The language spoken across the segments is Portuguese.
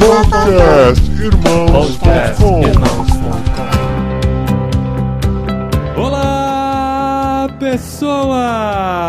Podcast Irmãos.com Olá, pessoas!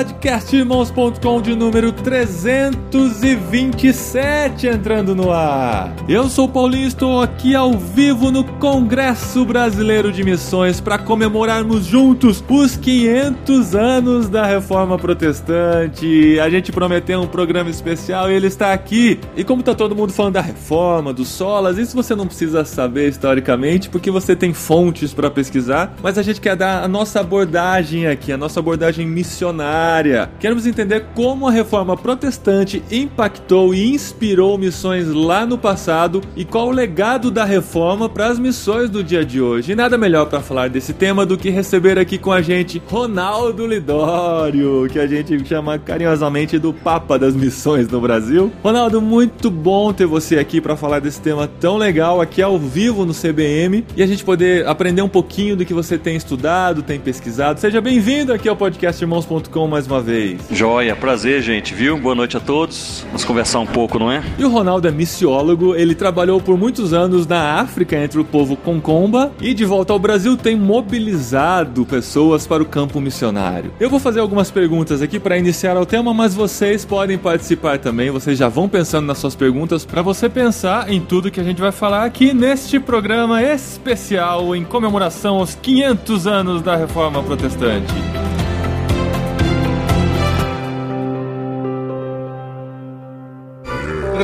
Podcastirmãos.com de número 327 entrando no ar. Eu sou o Paulinho, estou aqui ao vivo no Congresso Brasileiro de Missões para comemorarmos juntos os 500 anos da Reforma Protestante. A gente prometeu um programa especial e ele está aqui. E como tá todo mundo falando da reforma, dos solas, isso você não precisa saber historicamente porque você tem fontes para pesquisar, mas a gente quer dar a nossa abordagem aqui, a nossa abordagem missionária. Queremos entender como a reforma protestante impactou e inspirou missões lá no passado e qual o legado da reforma para as missões do dia de hoje. E nada melhor para falar desse tema do que receber aqui com a gente Ronaldo Lidório, que a gente chama carinhosamente do Papa das Missões no Brasil. Ronaldo, muito bom ter você aqui para falar desse tema tão legal aqui ao vivo no CBM e a gente poder aprender um pouquinho do que você tem estudado, tem pesquisado. Seja bem-vindo aqui ao podcast Irmãos.com mais uma vez. Joia, prazer, gente, viu? Boa noite a todos. Vamos conversar um pouco, não é? E o Ronaldo é missiólogo, ele trabalhou por muitos anos na África entre o povo Concomba e de volta ao Brasil tem mobilizado pessoas para o campo missionário. Eu vou fazer algumas perguntas aqui para iniciar o tema, mas vocês podem participar também, vocês já vão pensando nas suas perguntas para você pensar em tudo que a gente vai falar aqui neste programa especial em comemoração aos 500 anos da Reforma Protestante.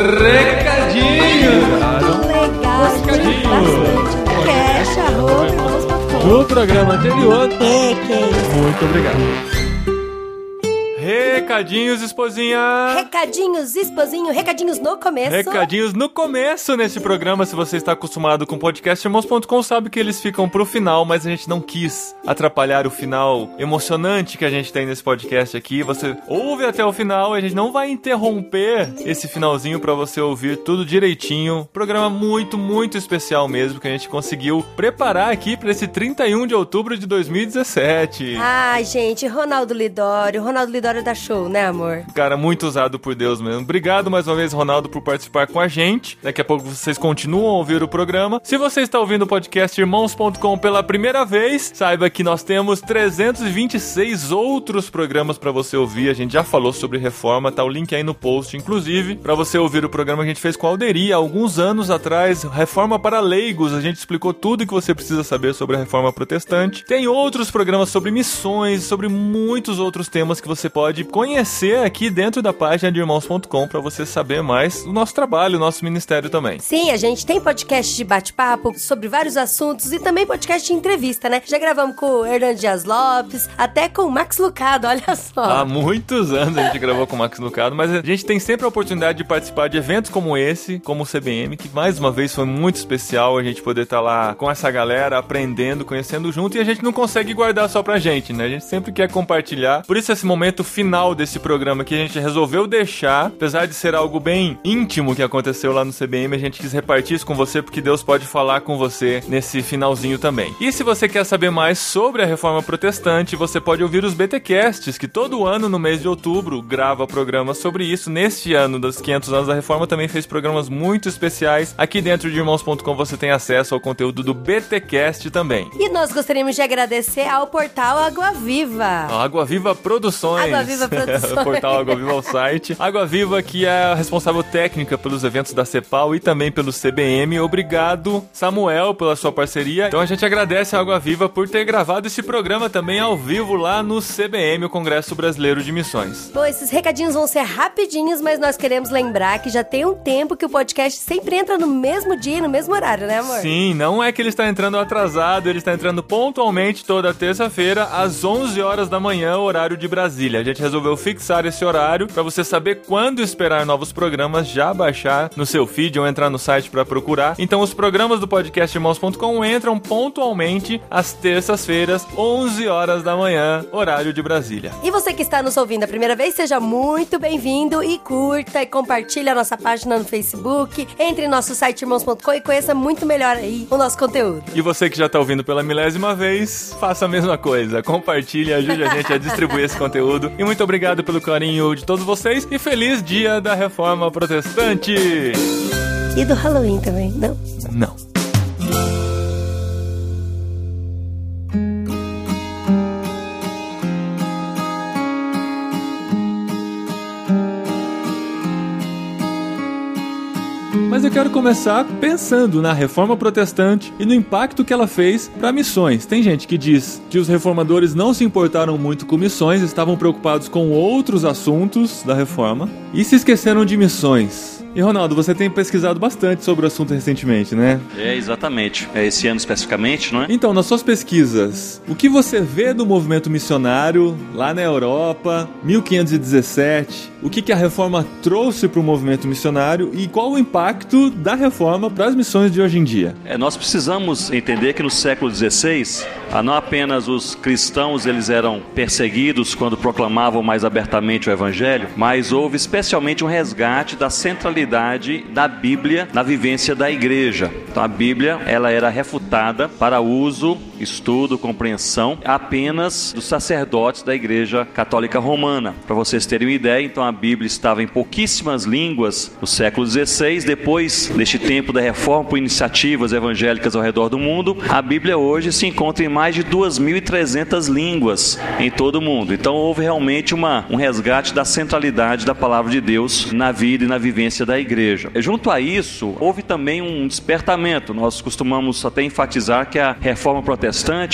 Recadinhos! Legal, Recadinho. bastante. Cash, arroba, irmãos.com. No programa anterior, É, que é isso. muito obrigado. Recadinhos, esposinha! Recadinhos, esposinho, recadinhos no começo. Recadinhos no começo nesse programa. Se você está acostumado com podcast irmãos.com, sabe que eles ficam pro final, mas a gente não quis atrapalhar o final emocionante que a gente tem nesse podcast aqui. Você ouve até o final e a gente não vai interromper esse finalzinho para você ouvir tudo direitinho. Programa muito, muito especial mesmo que a gente conseguiu preparar aqui para esse 31 de outubro de 2017. Ai, gente, Ronaldo Lidório. Ronaldo Lidório da show, né, amor? Cara, muito usado por Deus mesmo. Obrigado mais uma vez, Ronaldo, por participar com a gente. Daqui a pouco vocês continuam a ouvir o programa. Se você está ouvindo o podcast irmãos.com pela primeira vez, saiba que nós temos 326 outros programas para você ouvir. A gente já falou sobre reforma, tá o link aí no post, inclusive, para você ouvir o programa que a gente fez com a Alderi há alguns anos atrás, Reforma para Leigos. A gente explicou tudo que você precisa saber sobre a reforma protestante. Tem outros programas sobre missões, sobre muitos outros temas que você pode conhecer aqui dentro da página de irmãos.com para você saber mais do nosso trabalho, o nosso ministério também. Sim, a gente tem podcast de bate-papo sobre vários assuntos e também podcast de entrevista, né? Já gravamos com o Hernando Dias Lopes, até com o Max Lucado, olha só. Há muitos anos a gente gravou com o Max Lucado, mas a gente tem sempre a oportunidade de participar de eventos como esse, como o CBM, que mais uma vez foi muito especial a gente poder estar lá com essa galera, aprendendo, conhecendo junto, e a gente não consegue guardar só pra gente, né? A gente sempre quer compartilhar. Por isso, esse momento final desse programa que a gente resolveu deixar, apesar de ser algo bem íntimo que aconteceu lá no CBM, a gente quis repartir isso com você porque Deus pode falar com você nesse finalzinho também. E se você quer saber mais sobre a reforma protestante, você pode ouvir os BTcasts, que todo ano no mês de outubro grava programas sobre isso. Neste ano dos 500 anos da reforma também fez programas muito especiais. Aqui dentro de irmãos.com você tem acesso ao conteúdo do BTcast também. E nós gostaríamos de agradecer ao portal Água Viva. Água Viva Produções. Água Viva Produções. o portal Água Viva é o site. Água Viva, que é a responsável técnica pelos eventos da CEPAL e também pelo CBM. Obrigado, Samuel, pela sua parceria. Então a gente agradece a Água Viva por ter gravado esse programa também ao vivo lá no CBM, o Congresso Brasileiro de Missões. Bom, esses recadinhos vão ser rapidinhos, mas nós queremos lembrar que já tem um tempo que o podcast sempre entra no mesmo dia e no mesmo horário, né, amor? Sim, não é que ele está entrando atrasado, ele está entrando pontualmente toda terça-feira às 11 horas da manhã, horário de Brasília. A gente resolveu fixar esse horário para você saber quando esperar novos programas, já baixar no seu feed ou entrar no site para procurar. Então os programas do podcast irmãos.com entram pontualmente às terças-feiras, 11 horas da manhã, horário de Brasília. E você que está nos ouvindo a primeira vez, seja muito bem-vindo e curta e compartilhe a nossa página no Facebook, entre em nosso site irmãos.com e conheça muito melhor aí o nosso conteúdo. E você que já está ouvindo pela milésima vez, faça a mesma coisa. Compartilhe, ajude a gente a distribuir esse conteúdo. E muito obrigado obrigado pelo carinho de todos vocês e feliz dia da Reforma Protestante! E do Halloween também, não? Não. Quero começar pensando na reforma protestante e no impacto que ela fez para missões. Tem gente que diz que os reformadores não se importaram muito com missões, estavam preocupados com outros assuntos da reforma e se esqueceram de missões. E Ronaldo, você tem pesquisado bastante sobre o assunto recentemente, né? É, exatamente. É esse ano especificamente, não é? Então, nas suas pesquisas, o que você vê do movimento missionário lá na Europa, 1517? O que, que a reforma trouxe para o movimento missionário e qual o impacto da reforma para as missões de hoje em dia? É, nós precisamos entender que no século XVI, ah, não apenas os cristãos eles eram perseguidos quando proclamavam mais abertamente o evangelho, mas houve especialmente um resgate da centralidade da Bíblia na vivência da igreja. Então a Bíblia ela era refutada para uso, estudo, compreensão apenas dos sacerdotes da Igreja Católica Romana. Para vocês terem uma ideia, então a Bíblia estava em pouquíssimas línguas no século XVI. Depois deste tempo da reforma por iniciativas evangélicas ao redor do mundo, a Bíblia hoje se encontra em mais de 2.300 línguas em todo o mundo. Então houve realmente uma, um resgate da centralidade da palavra de Deus na vida e na vivência da igreja. Junto a isso, houve também um despertamento. Nós costumamos até enfatizar que a reforma protestante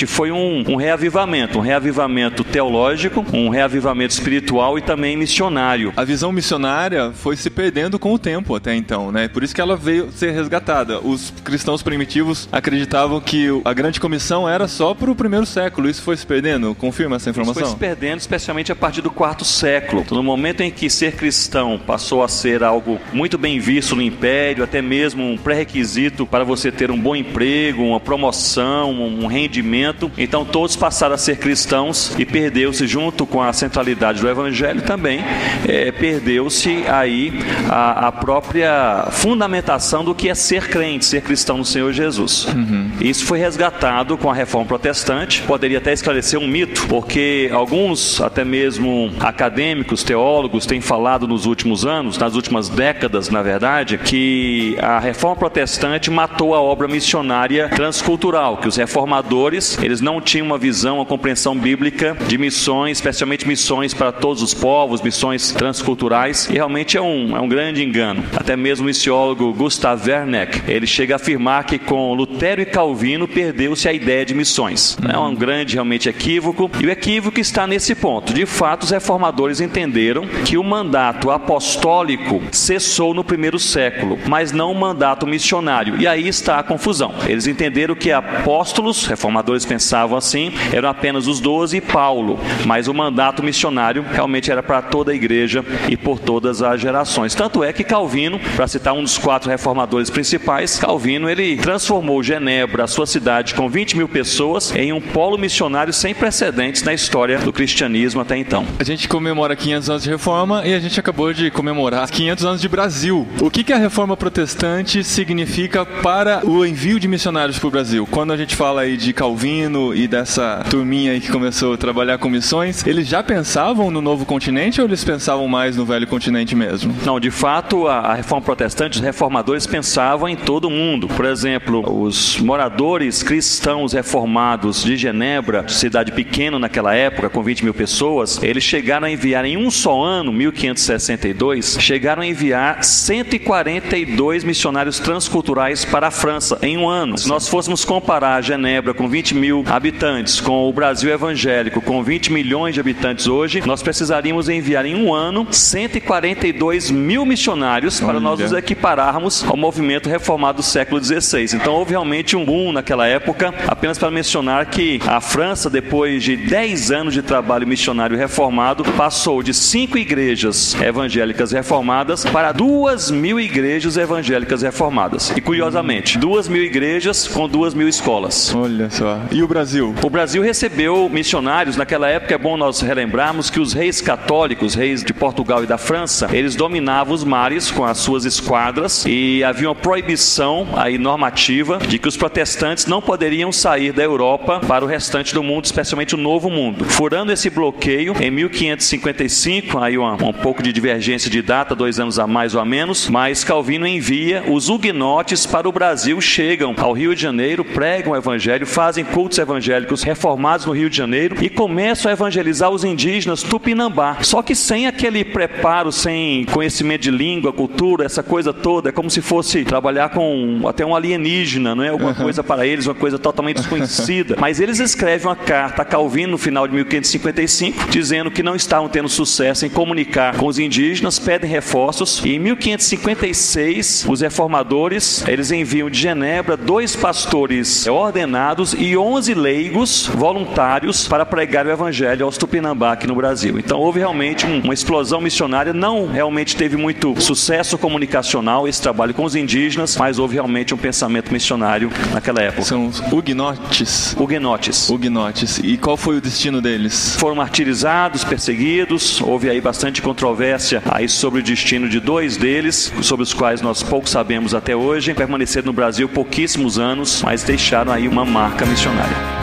foi um, um reavivamento, um reavivamento teológico, um reavivamento espiritual e também missionário. A visão missionária foi se perdendo com o tempo até então, né? Por isso que ela veio ser resgatada. Os cristãos primitivos acreditavam que a grande comissão era só para o primeiro século. Isso foi se perdendo? Confirma essa informação? Isso foi se perdendo, especialmente a partir do quarto século. Então, no momento em que ser cristão passou a ser algo muito bem visto no império, até mesmo um pré-requisito para você ter um bom emprego, uma promoção, um rendimento. Então todos passaram a ser cristãos e perdeu-se junto com a centralidade do evangelho também, é, perdeu-se aí a, a, própria fundamentação do que é ser crente, ser cristão no Senhor Jesus. Uhum. Isso foi resgatado com a reforma protestante. Poderia até esclarecer um mito, porque alguns, até mesmo acadêmicos, teólogos, têm falado nos últimos anos, nas últimas décadas, na verdade, que a reforma protestante matou a obra missionária transcultural, que os reformadores, eles não tinham uma visão, uma compreensão bíblica de missões, especialmente missões para todos os povos, missões transculturais, e realmente é um, é um grande engano. Até mesmo o missiólogo Gustav Werneck, ele chega a afirmar que com Lutero e Calvino perdeu-se a ideia de missões. É um grande realmente equívoco, e o equívoco está nesse ponto. De fato, os reformadores entenderam que o mandato apostólico cessou no primeiro século, mas não o mandato missionário. E aí está a confusão. Eles entenderam que apóstolos, reformadores pensavam assim, eram apenas os doze e Paulo, mas o mandato missionário realmente era para toda a igreja e por todas as gerações. Tanto é que Calvino, para citar um dos quatro reformadores principais, Calvino ele transformou Genebra, a sua cidade com 20 mil pessoas, em um polo missionário sem precedentes na história do cristianismo até então. A gente comemora 500 anos de reforma e a gente acabou de comemorar 500 anos de Brasil. O que, que a reforma protestante significa para o envio de missionários para o Brasil? Quando a gente fala aí de Calvino e dessa turminha aí que começou a trabalhar com missões, eles já pensavam no novo continente ou eles pensavam mais no velho continente mesmo? Não, de fato, a, a reforma protestante, os reformadores pensavam em todo o mundo. Por exemplo, os moradores cristãos reformados de Genebra, cidade pequena naquela época, com 20 mil pessoas, eles chegaram a enviar em um só ano, 1562, chegaram a enviar 142 missionários transculturais para a França em um ano. Se nós fôssemos comparar Genebra com 20 mil habitantes com o Brasil evangélico com 20 milhões de habitantes hoje, nós precisaríamos enviar em um ano 142 mil missionários para nós nos equipararmos ao movimento reformado do século XVI. Então houve realmente um boom naquela época, apenas para mencionar que a França, depois de 10 anos de trabalho missionário reformado, passou de cinco igrejas evangélicas reformadas para duas mil igrejas evangélicas reformadas. E curiosamente, duas mil igrejas com duas mil escolas. Olha só. E o Brasil? O Brasil recebeu missionários. Naquela época é bom nós relembrarmos que os reis católicos, reis de Portugal e da França, eles dominavam os mares com as suas esquadras e havia uma proibição aí normativa de que os protestantes não poderiam sair da Europa para o restante do mundo, especialmente o Novo Mundo. Furando esse bloqueio, em 1555, aí uma, um pouco de divergência de data, dois anos a mais ou a menos, mas Calvino envia os huguenotes para o Brasil, chegam ao Rio de Janeiro, pregam o evangelho, fazem cultos evangélicos reformados no Rio de Janeiro e começam a evangelizar os indígenas tupinambá. Só que sem aquele preparo, sem conhecimento de língua, cultura, essa coisa toda, é como se fosse trabalhar com até um alienígena, não é? Alguma coisa para eles, uma coisa totalmente desconhecida. Mas eles escrevem uma carta a Calvino no final de 1555, dizendo que não estavam tendo sucesso em comunicar com os indígenas, pedem reforços e em 1556 os reformadores eles enviam de Genebra dois pastores ordenados e 11 leigos voluntários para pregar o evangelho aos Tupinambá aqui no Brasil. Então houve realmente um, uma explosão missionária, não realmente teve muito sucesso comunicacional esse trabalho com os indígenas, mas houve realmente um pensamento missionário naquela época. São os huguenotes. Huguenotes. Huguenotes. E qual foi o destino deles? Foram martirizados, perseguidos, houve aí bastante controvérsia aí sobre o destino de dois deles, sobre os quais nós pouco sabemos até hoje. Permaneceram no Brasil pouquíssimos anos, mas deixaram aí uma marca missionária.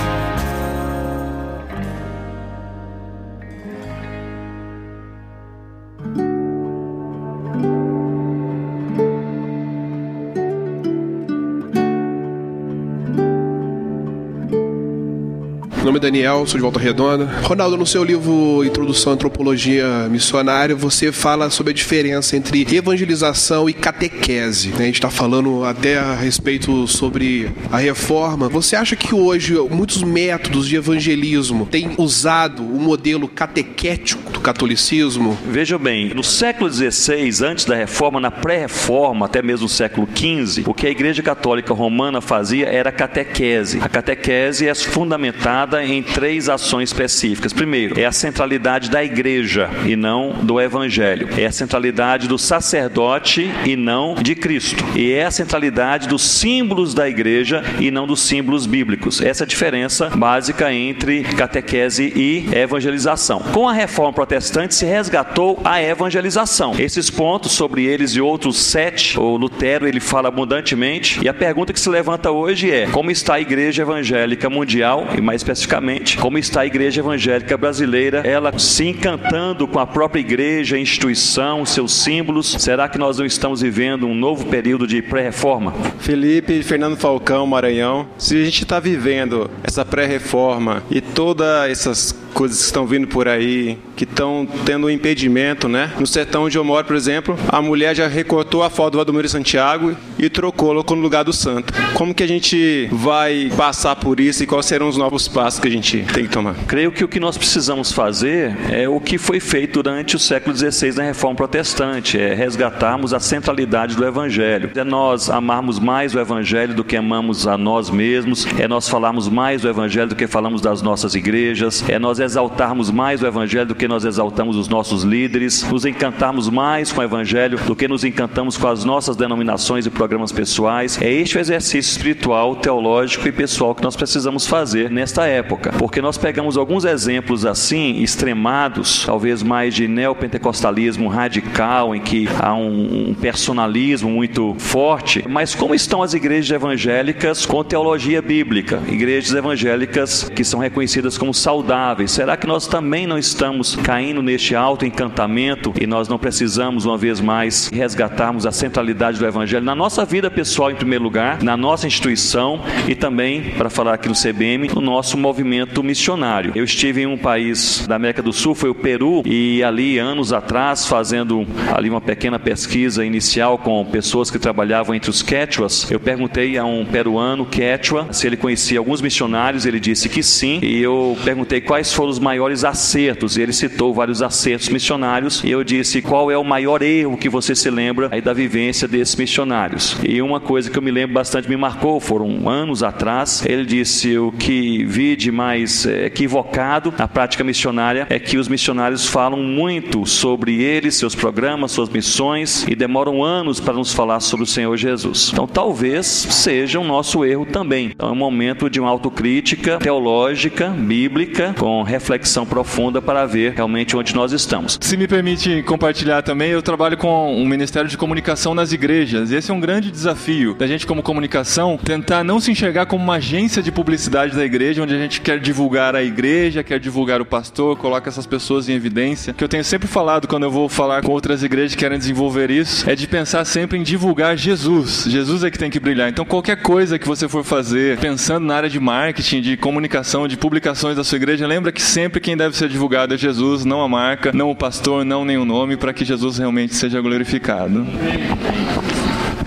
É Daniel, sou de Volta Redonda. Ronaldo, no seu livro Introdução à Antropologia Missionária, você fala sobre a diferença entre evangelização e catequese. A gente está falando até a respeito sobre a reforma. Você acha que hoje muitos métodos de evangelismo têm usado o modelo catequético do catolicismo? Veja bem, no século XVI, antes da reforma, na pré-reforma, até mesmo no século XV, o que a Igreja Católica Romana fazia era catequese. A catequese é fundamentada em três ações específicas. Primeiro, é a centralidade da igreja e não do evangelho. É a centralidade do sacerdote e não de Cristo. E é a centralidade dos símbolos da igreja e não dos símbolos bíblicos. Essa é a diferença básica entre catequese e evangelização. Com a reforma protestante se resgatou a evangelização. Esses pontos sobre eles e outros sete, o Lutero ele fala abundantemente. E a pergunta que se levanta hoje é: como está a igreja evangélica mundial e mais especificamente especificamente como está a igreja evangélica brasileira, ela se encantando com a própria igreja, a instituição, seus símbolos. Será que nós não estamos vivendo um novo período de pré-reforma? Felipe Fernando Falcão, Maranhão. Se a gente está vivendo essa pré-reforma e todas essas coisas que estão vindo por aí, que estão tendo um impedimento, né? No sertão onde eu moro, por exemplo, a mulher já recortou a foto do Valdomiro Santiago e trocou, colocou no lugar do santo. Como que a gente vai passar por isso e quais serão os novos passos que a gente tem que tomar? Creio que o que nós precisamos fazer é o que foi feito durante o século XVI na Reforma Protestante, é resgatarmos a centralidade do Evangelho. É nós amarmos mais o Evangelho do que amamos a nós mesmos, é nós falarmos mais do Evangelho do que falamos das nossas igrejas, é nós exaltarmos mais o Evangelho do que nós exaltamos os nossos líderes, nos encantarmos mais com o Evangelho do que nos encantamos com as nossas denominações e programas pessoais. É este o exercício espiritual, teológico e pessoal que nós precisamos fazer nesta época, porque nós pegamos alguns exemplos assim, extremados, talvez mais de neopentecostalismo radical, em que há um, personalismo muito forte, mas como estão as igrejas evangélicas com teologia bíblica? Igrejas evangélicas que são reconhecidas como saudáveis, Será que nós também não estamos caindo neste alto encantamento e nós não precisamos, uma vez mais, resgatarmos a centralidade do Evangelho na nossa vida pessoal, em primeiro lugar, na nossa instituição e também, para falar aqui no CBM, no nosso movimento missionário? Eu estive em um país da América do Sul, foi o Peru, e ali, anos atrás, fazendo ali uma pequena pesquisa inicial com pessoas que trabalhavam entre os Quechuas, eu perguntei a um peruano Quechua se ele conhecia alguns missionários, ele disse que sim, e eu perguntei quais foram os maiores acertos. Ele citou vários acertos missionários e eu disse qual é o maior erro que você se lembra aí da vivência desses missionários. E uma coisa que eu me lembro bastante me marcou, foram anos atrás, ele disse o que vi de mais é, equivocado na prática missionária é que os missionários falam muito sobre eles, seus programas, suas missões e demoram anos para nos falar sobre o Senhor Jesus. Então, talvez seja o um nosso erro também. Então, é um momento de uma autocrítica teológica, bíblica, com reflexão profunda para ver realmente onde nós estamos. Se me permite compartilhar também, eu trabalho com um ministério de comunicação nas igrejas. Esse é um grande desafio da gente, como comunicação, tentar não se enxergar como uma agência de publicidade da igreja, onde a gente quer divulgar a igreja, quer divulgar o pastor, coloca essas pessoas em evidência. Que eu tenho sempre falado quando eu vou falar com outras igrejas que querem desenvolver isso, é de pensar sempre em divulgar Jesus. Jesus é que tem que brilhar. Então, qualquer coisa que você for fazer, pensando na área de marketing, de comunicação, de publicações da sua igreja, lembra que sempre quem deve ser divulgado é Jesus, não a marca, não o pastor, não nenhum nome, para que Jesus realmente seja glorificado.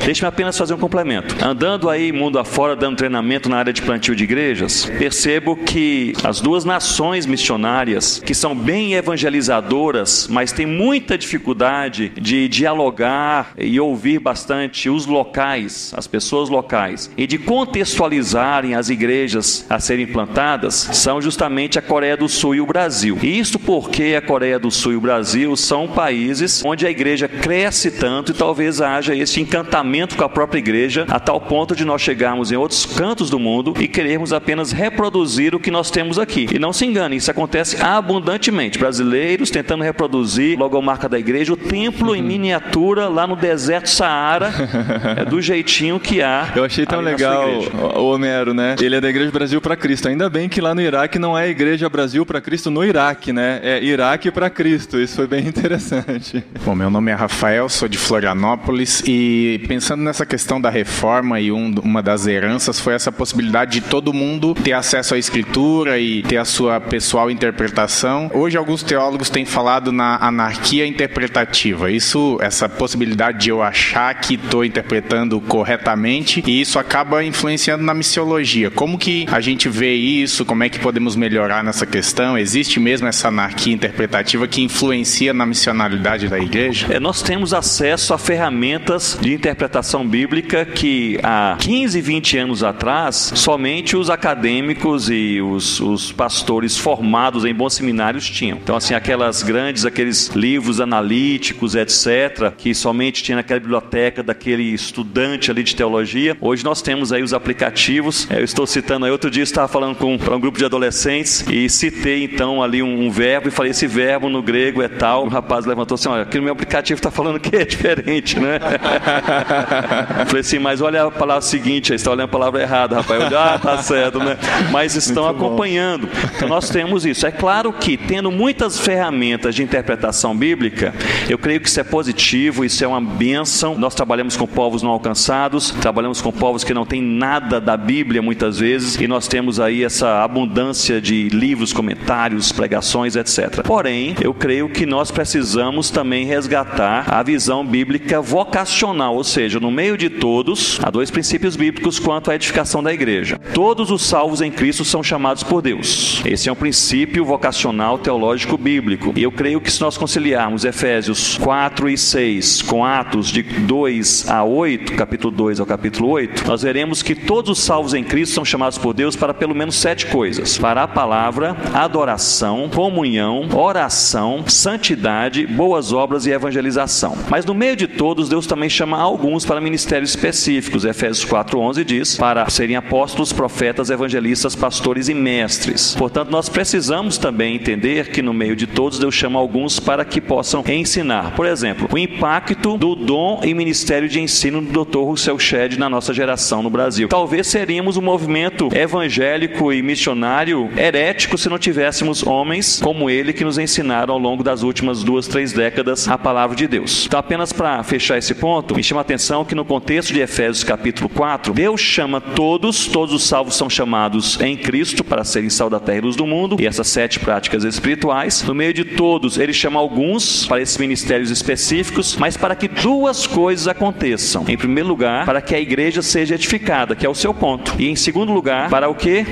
Deixe-me apenas fazer um complemento. Andando aí mundo afora, dando treinamento na área de plantio de igrejas, percebo que as duas nações missionárias, que são bem evangelizadoras, mas têm muita dificuldade de dialogar e ouvir bastante os locais, as pessoas locais, e de contextualizarem as igrejas a serem plantadas, são justamente a Coreia do Sul e o Brasil. E isso porque a Coreia do Sul e o Brasil são países onde a igreja cresce tanto e talvez haja esse encantamento com a própria igreja, a tal ponto de nós chegarmos em outros cantos do mundo e querermos apenas reproduzir o que nós temos aqui. E não se engane, isso acontece abundantemente. Brasileiros tentando reproduzir logomarca da igreja, o templo em miniatura lá no deserto Saara, é do jeitinho que há. Eu achei tão legal o Homero, né? Ele é da Igreja Brasil para Cristo. Ainda bem que lá no Iraque não é Igreja Brasil para Cristo no Iraque, né? É Iraque para Cristo. Isso foi bem interessante. Bom, meu nome é Rafael, sou de Florianópolis e pensando pensando nessa questão da reforma e um, uma das heranças foi essa possibilidade de todo mundo ter acesso à escritura e ter a sua pessoal interpretação. Hoje alguns teólogos têm falado na anarquia interpretativa. Isso, essa possibilidade de eu achar que estou interpretando corretamente e isso acaba influenciando na missiologia. Como que a gente vê isso? Como é que podemos melhorar nessa questão? Existe mesmo essa anarquia interpretativa que influencia na missionalidade da igreja? É, nós temos acesso a ferramentas de interpretação interpretação bíblica que há 15, 20 anos atrás, somente os acadêmicos e os, os pastores formados em bons seminários tinham. Então, assim, aquelas grandes, aqueles livros analíticos, etc., que somente tinha naquela biblioteca daquele estudante ali de teologia. Hoje nós temos aí os aplicativos. É, eu estou citando aí, outro dia estava falando com um grupo de adolescentes e citei então ali um, um verbo e falei: esse verbo no grego é tal. O rapaz levantou assim: olha, aqui no meu aplicativo está falando que é diferente, né? Falei assim, mas olha a palavra seguinte, aí está olhando a palavra errada, rapaz. Eu, ah, tá certo, né? Mas estão Muito acompanhando. Bom. Então nós temos isso. É claro que, tendo muitas ferramentas de interpretação bíblica, eu creio que isso é positivo, isso é uma bênção. Nós trabalhamos com povos não alcançados, trabalhamos com povos que não têm nada da Bíblia muitas vezes, e nós temos aí essa abundância de livros, comentários, pregações, etc. Porém, eu creio que nós precisamos também resgatar a visão bíblica vocacional, ou seja, seja, no meio de todos, há dois princípios bíblicos quanto à edificação da igreja. Todos os salvos em Cristo são chamados por Deus. Esse é um princípio vocacional teológico bíblico. E eu creio que se nós conciliarmos Efésios 4 e 6 com Atos de 2 a 8, capítulo 2 ao capítulo 8, nós veremos que todos os salvos em Cristo são chamados por Deus para pelo menos sete coisas: para a palavra, adoração, comunhão, oração, santidade, boas obras e evangelização. Mas no meio de todos, Deus também chama alguns para ministérios específicos. Efésios 4:11 diz: para serem apóstolos, profetas, evangelistas, pastores e mestres. Portanto, nós precisamos também entender que no meio de todos Deus chama alguns para que possam ensinar. Por exemplo, o impacto do dom e ministério de ensino do Dr. Russell Shedd na nossa geração no Brasil. Talvez seríamos um movimento evangélico e missionário herético se não tivéssemos homens como ele que nos ensinaram ao longo das últimas duas, três décadas a palavra de Deus. Então, apenas para fechar esse ponto, me chama a atenção atenção que no contexto de Efésios capítulo 4, Deus chama todos, todos os salvos são chamados em Cristo para serem sal da terra e luz do mundo, e essas sete práticas espirituais. No meio de todos, ele chama alguns para esses ministérios específicos, mas para que duas coisas aconteçam. Em primeiro lugar, para que a igreja seja edificada, que é o seu ponto. E em segundo lugar, para o que?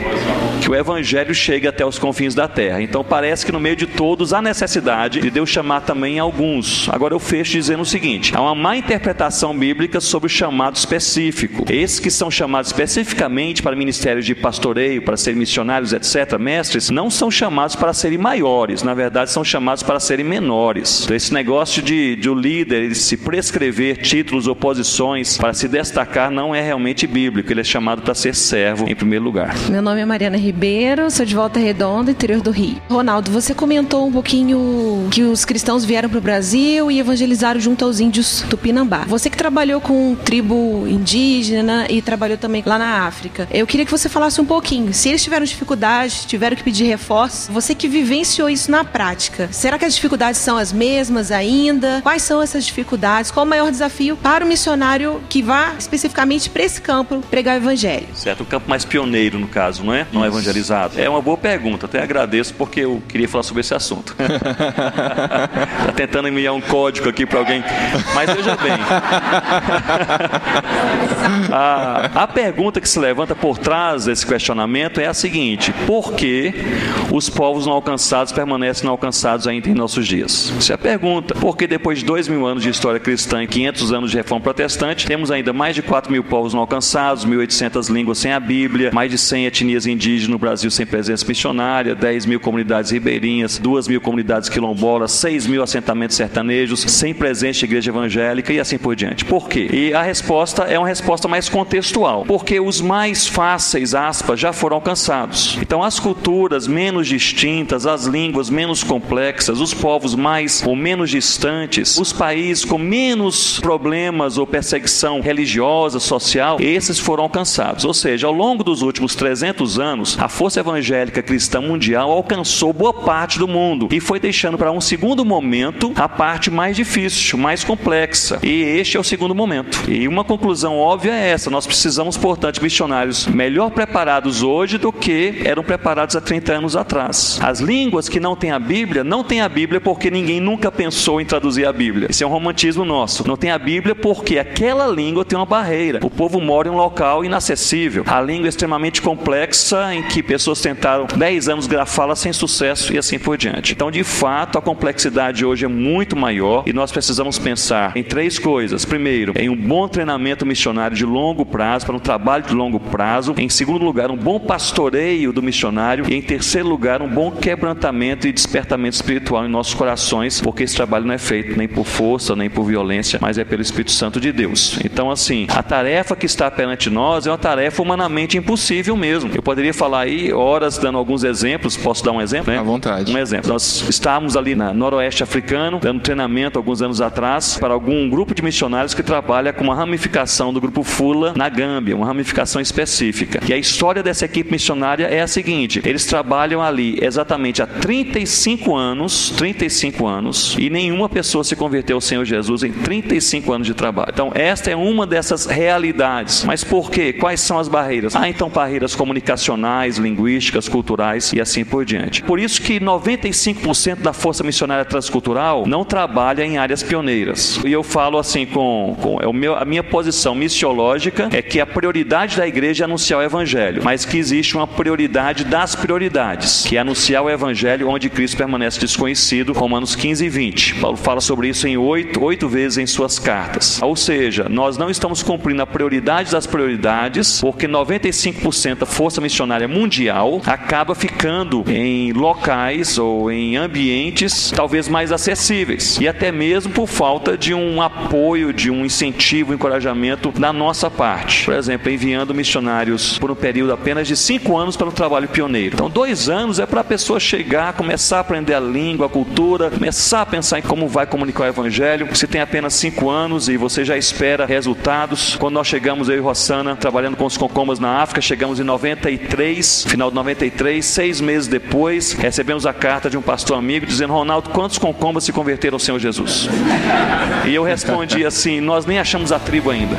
Que o evangelho chegue até os confins da terra. Então parece que no meio de todos há necessidade de Deus chamar também alguns. Agora eu fecho dizendo o seguinte: há uma má interpretação bíblica bíblicas sobre o chamado específico. Esses que são chamados especificamente para ministérios de pastoreio, para serem missionários, etc., mestres, não são chamados para serem maiores, na verdade, são chamados para serem menores. Então, esse negócio de, de o líder se prescrever títulos ou posições para se destacar não é realmente bíblico, ele é chamado para ser servo em primeiro lugar. Meu nome é Mariana Ribeiro, sou de Volta Redonda, interior do Rio. Ronaldo, você comentou um pouquinho que os cristãos vieram para o Brasil e evangelizaram junto aos índios Tupinambá. Você que trabalhou com tribo indígena e trabalhou também lá na África, eu queria que você falasse um pouquinho. Se eles tiveram dificuldades, tiveram que pedir reforço, você que vivenciou isso na prática, será que as dificuldades são as mesmas ainda? Quais são essas dificuldades? Qual o maior desafio para o missionário que vá especificamente para esse campo pregar o evangelho? Certo, o campo mais pioneiro no caso, não é? Não é evangelizado. É uma boa pergunta, até agradeço porque eu queria falar sobre esse assunto. tá tentando enviar um código aqui para alguém, mas veja bem. A, a pergunta que se levanta por trás desse questionamento é a seguinte: por que os povos não alcançados permanecem não alcançados ainda em nossos dias? Essa é a pergunta. Porque depois de dois mil anos de história cristã e 500 anos de reforma protestante, temos ainda mais de 4 mil povos não alcançados, 1.800 línguas sem a Bíblia, mais de 100 etnias indígenas no Brasil sem presença missionária, 10 mil comunidades ribeirinhas, 2 mil comunidades quilombolas, 6 mil assentamentos sertanejos, sem presença igreja evangélica e assim por diante. Por quê? E a resposta é uma resposta mais contextual. Porque os mais fáceis, aspas, já foram alcançados. Então, as culturas menos distintas, as línguas menos complexas, os povos mais ou menos distantes, os países com menos problemas ou perseguição religiosa, social, esses foram alcançados. Ou seja, ao longo dos últimos 300 anos, a força evangélica cristã mundial alcançou boa parte do mundo e foi deixando para um segundo momento a parte mais difícil, mais complexa. E este é o segundo momento. E uma conclusão óbvia é essa: nós precisamos, portanto, missionários melhor preparados hoje do que eram preparados há 30 anos atrás. As línguas que não têm a Bíblia, não têm a Bíblia porque ninguém nunca pensou em traduzir a Bíblia. Isso é um romantismo nosso. Não tem a Bíblia porque aquela língua tem uma barreira. O povo mora em um local inacessível. A língua é extremamente complexa em que pessoas tentaram 10 anos grafá-la sem sucesso e assim por diante. Então, de fato, a complexidade hoje é muito maior e nós precisamos pensar em três coisas. Primeiro, em um bom treinamento missionário de longo prazo, para um trabalho de longo prazo. Em segundo lugar, um bom pastoreio do missionário. E em terceiro lugar, um bom quebrantamento e despertamento espiritual em nossos corações, porque esse trabalho não é feito nem por força, nem por violência, mas é pelo Espírito Santo de Deus. Então, assim, a tarefa que está perante nós é uma tarefa humanamente impossível mesmo. Eu poderia falar aí horas dando alguns exemplos. Posso dar um exemplo? Né? À vontade. Um exemplo. Nós estávamos ali na noroeste africano, dando treinamento alguns anos atrás para algum grupo de missionários que trabalha com uma ramificação do grupo Fula na Gâmbia, uma ramificação específica. E a história dessa equipe missionária é a seguinte: eles trabalham ali exatamente há 35 anos, 35 anos, e nenhuma pessoa se converteu ao Senhor Jesus em 35 anos de trabalho. Então, esta é uma dessas realidades. Mas por quê? Quais são as barreiras? Ah, então barreiras comunicacionais, linguísticas, culturais e assim por diante. Por isso que 95% da força missionária transcultural não trabalha em áreas pioneiras. E eu falo assim com, com é o meu, a minha posição missiológica é que a prioridade da igreja é anunciar o evangelho, mas que existe uma prioridade das prioridades, que é anunciar o evangelho onde Cristo permanece desconhecido, Romanos 15 e 20. Paulo fala sobre isso em oito, oito vezes em suas cartas. Ou seja, nós não estamos cumprindo a prioridade das prioridades, porque 95% da força missionária mundial acaba ficando em locais ou em ambientes talvez mais acessíveis e até mesmo por falta de um apoio, de um incentivo, encorajamento da nossa parte. Por exemplo, enviando missionários por um período apenas de cinco anos para um trabalho pioneiro. Então, dois anos é para a pessoa chegar, começar a aprender a língua, a cultura, começar a pensar em como vai comunicar o evangelho. Você tem apenas cinco anos e você já espera resultados. Quando nós chegamos, eu e Rossana, trabalhando com os concomas na África, chegamos em 93, final de 93, seis meses depois, recebemos a carta de um pastor amigo dizendo: Ronaldo, quantos concombas se converteram ao Senhor Jesus? E eu respondi assim: Nós nem achamos a tribo ainda.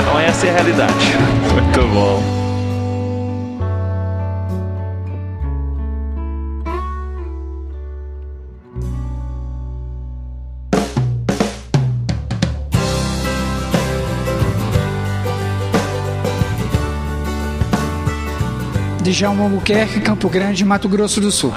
Então, essa é a realidade. Muito bom. Djalma Albuquerque, Campo Grande, Mato Grosso do Sul.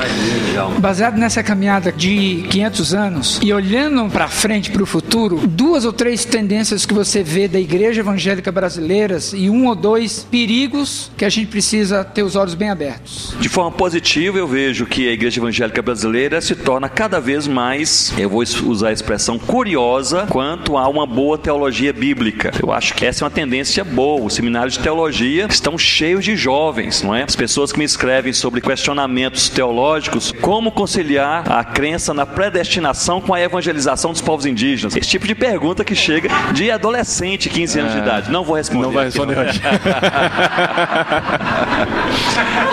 Baseado nessa caminhada de 500 anos e olhando para frente, para o futuro, duas ou três tendências que você vê da igreja evangélica brasileira e um ou dois perigos que a gente precisa ter os olhos bem abertos. De forma positiva, eu vejo que a igreja evangélica brasileira se torna cada vez mais, eu vou usar a expressão curiosa, quanto a uma boa teologia bíblica. Eu acho que essa é uma tendência boa. Os seminários de teologia estão cheios de jovens, não é? As pessoas que me escrevem sobre questionamentos teológicos, como conciliar a crença na predestinação com a evangelização dos povos indígenas. Esse tipo de pergunta que chega de adolescente, 15 anos é, de idade. Não vou responder. Não vai responder hoje.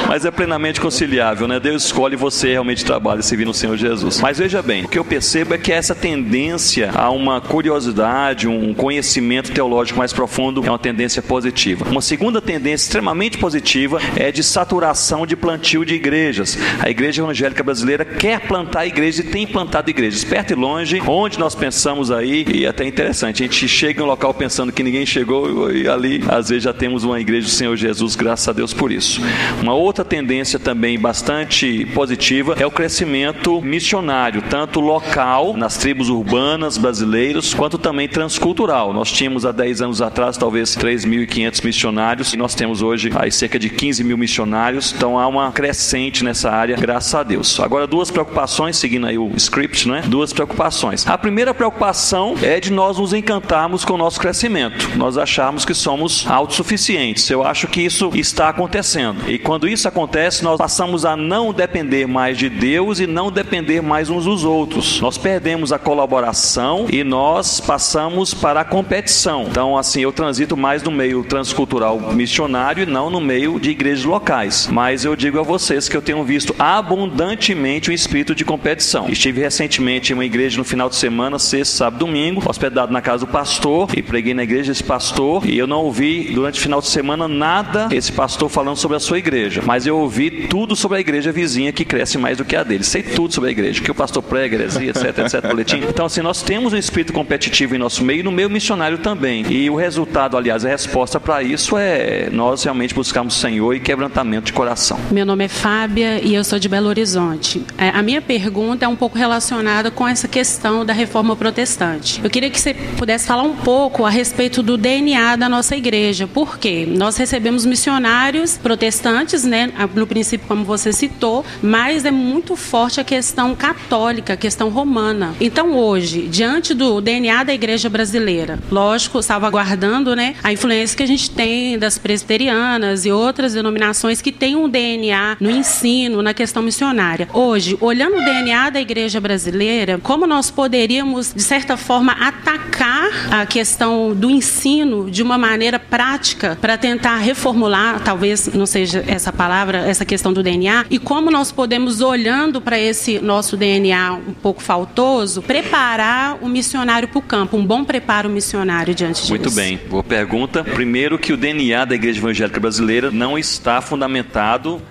Mas é plenamente conciliável, né? Deus escolhe você realmente trabalha servindo o Senhor Jesus. Mas veja bem, o que eu percebo é que essa tendência a uma curiosidade, um conhecimento teológico mais profundo é uma tendência positiva. Uma segunda tendência extremamente positiva é de saturação de plantio de igrejas. A igreja evangélica brasileira quer plantar igrejas e tem plantado igrejas perto e longe, onde nós pensamos aí, e é até interessante, a gente chega em um local pensando que ninguém chegou e ali às vezes já temos uma igreja do Senhor Jesus, graças a Deus por isso. Uma outra tendência também bastante positiva é o crescimento missionário, tanto local, nas tribos urbanas brasileiras, quanto também transcultural. Nós tínhamos há 10 anos atrás talvez 3.500 missionários e nós temos hoje aí cerca de 15 mil missionários, então há uma crescente nessa área, graças a Deus. Agora, duas preocupações, seguindo aí o script, né? Duas preocupações. A primeira preocupação é de nós nos encantarmos com o nosso crescimento. Nós acharmos que somos autossuficientes. Eu acho que isso está acontecendo. E quando isso acontece, nós passamos a não depender mais de Deus e não depender mais uns dos outros. Nós perdemos a colaboração e nós passamos para a competição. Então, assim, eu transito mais no meio transcultural missionário e não no meio de igrejas locais. Mas eu digo a vocês que eu tenho visto abundantemente o espírito de competição. Estive recentemente em uma igreja no final de semana, sexta, sábado, domingo, hospedado na casa do pastor e preguei na igreja desse pastor e eu não ouvi durante o final de semana nada esse pastor falando sobre a sua igreja, mas eu ouvi tudo sobre a igreja vizinha que cresce mais do que a dele. Sei tudo sobre a igreja, que o pastor prega, heresia, etc, etc, boletim. Então, assim, nós temos um espírito competitivo em nosso meio e no meio missionário também. E o resultado, aliás, a resposta para isso é nós realmente buscarmos Senhor e quebrantamento de coração. Meu nome é Fábia e eu sou de Belo Horizonte. É, a minha pergunta é um pouco relacionada com essa questão da reforma protestante. Eu queria que você pudesse falar um pouco a respeito do DNA da nossa igreja. Por quê? Nós recebemos missionários protestantes, né, no princípio, como você citou, mas é muito forte a questão católica, a questão romana. Então, hoje, diante do DNA da igreja brasileira, lógico, salvaguardando né, a influência que a gente tem das presbiterianas e outras denominações que têm um DNA no ensino, na questão missionária. Hoje, olhando o DNA da igreja brasileira, como nós poderíamos, de certa forma, atacar a questão do ensino de uma maneira prática para tentar reformular, talvez não seja essa palavra, essa questão do DNA, e como nós podemos, olhando para esse nosso DNA um pouco faltoso, preparar o missionário para o campo, um bom preparo missionário diante disso. Muito bem. Boa pergunta. Primeiro que o DNA da Igreja Evangélica Brasileira não está fundamentado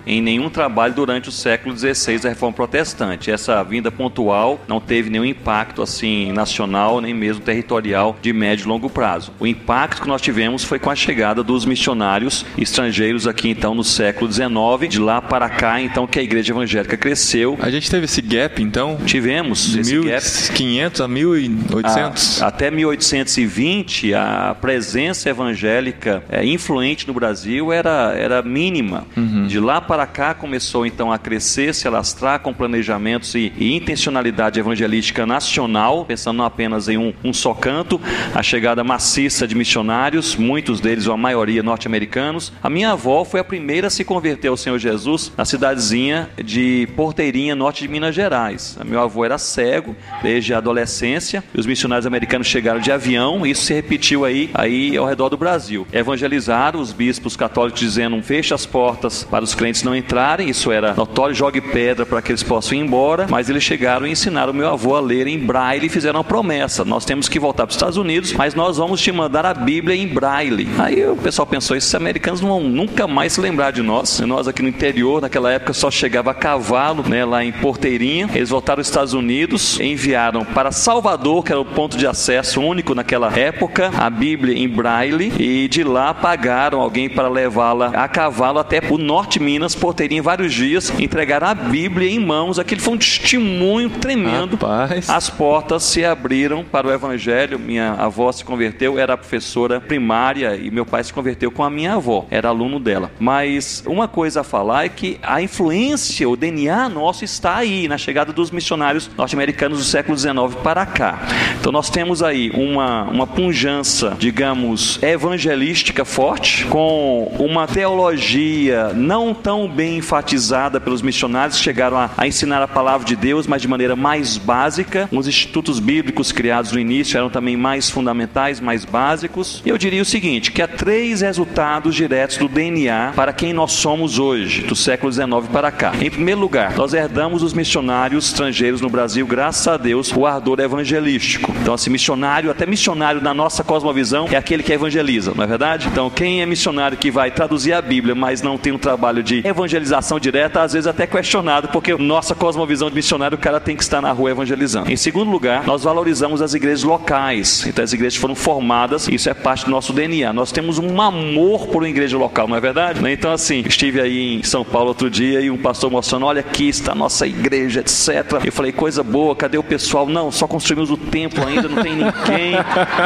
em nenhum trabalho durante o século XVI da Reforma Protestante. Essa vinda pontual não teve nenhum impacto assim nacional nem mesmo territorial de médio e longo prazo. O impacto que nós tivemos foi com a chegada dos missionários estrangeiros aqui então no século XIX, de lá para cá então que a Igreja Evangélica cresceu. A gente teve esse gap então? Tivemos de 1500 a 1800. A, até 1820 a presença evangélica é, influente no Brasil era era mínima. Uhum. De lá para cá começou então a crescer, se alastrar com planejamentos e, e intencionalidade evangelística nacional, pensando não apenas em um, um só canto, a chegada maciça de missionários, muitos deles ou a maioria norte-americanos. A minha avó foi a primeira a se converter ao Senhor Jesus na cidadezinha de Porteirinha, norte de Minas Gerais. Meu avô era cego desde a adolescência. E os missionários americanos chegaram de avião. E isso se repetiu aí, aí ao redor do Brasil. Evangelizaram os bispos católicos dizendo feche as portas para os crentes não entrarem. Isso era notório, jogue pedra para que eles possam ir embora. Mas eles chegaram e ensinaram meu avô a ler em braille e fizeram uma promessa. Nós temos que voltar para os Estados Unidos, mas nós vamos te mandar a Bíblia em braille. Aí o pessoal pensou, esses americanos não vão nunca mais se lembrar de nós. Nós aqui no interior, naquela época, só chegava a cavalo, né, lá em Porteirinha. Eles voltaram aos Estados Unidos, enviaram para Salvador, que era o ponto de acesso único naquela época, a Bíblia em braille, e de lá pagaram alguém para levá-la a cavalo até o norte Minas, Porteirinha, vários dias, entregaram a Bíblia em mãos. Aquilo foi um testemunho tremendo. Rapaz. As portas se abriram para o Evangelho. Minha avó se converteu, era professora primária e meu pai se converteu com a minha avó, era aluno dela. Mas uma coisa a falar é que a influência, o DNA nosso está aí, na chegada dos missionários norte-americanos do século XIX para cá. Então nós temos aí uma, uma punjança, digamos, evangelística forte, com uma teologia não tão bem enfatizada pelos missionários chegaram a, a ensinar a palavra de Deus, mas de maneira mais básica. Os institutos bíblicos criados no início eram também mais fundamentais, mais básicos. E eu diria o seguinte, que há três resultados diretos do DNA para quem nós somos hoje, do século XIX para cá. Em primeiro lugar, nós herdamos os missionários estrangeiros no Brasil, graças a Deus, o ardor evangelístico. Então, assim, missionário, até missionário na nossa cosmovisão, é aquele que evangeliza, não é verdade? Então, quem é missionário que vai traduzir a Bíblia, mas não tem um trabalho de evangelização direta, às vezes até questionado, porque nossa cosmovisão de missionário, o cara tem que estar na rua evangelizando. Em segundo lugar, nós valorizamos as igrejas locais. Então, as igrejas foram formadas, isso é parte do nosso DNA. Nós temos um amor por uma igreja local, não é verdade? Então, assim, estive aí em São Paulo outro dia e um pastor mostrando: olha aqui está a nossa igreja, etc. Eu falei: coisa boa, cadê o pessoal? Não, só construímos o templo ainda, não tem ninguém,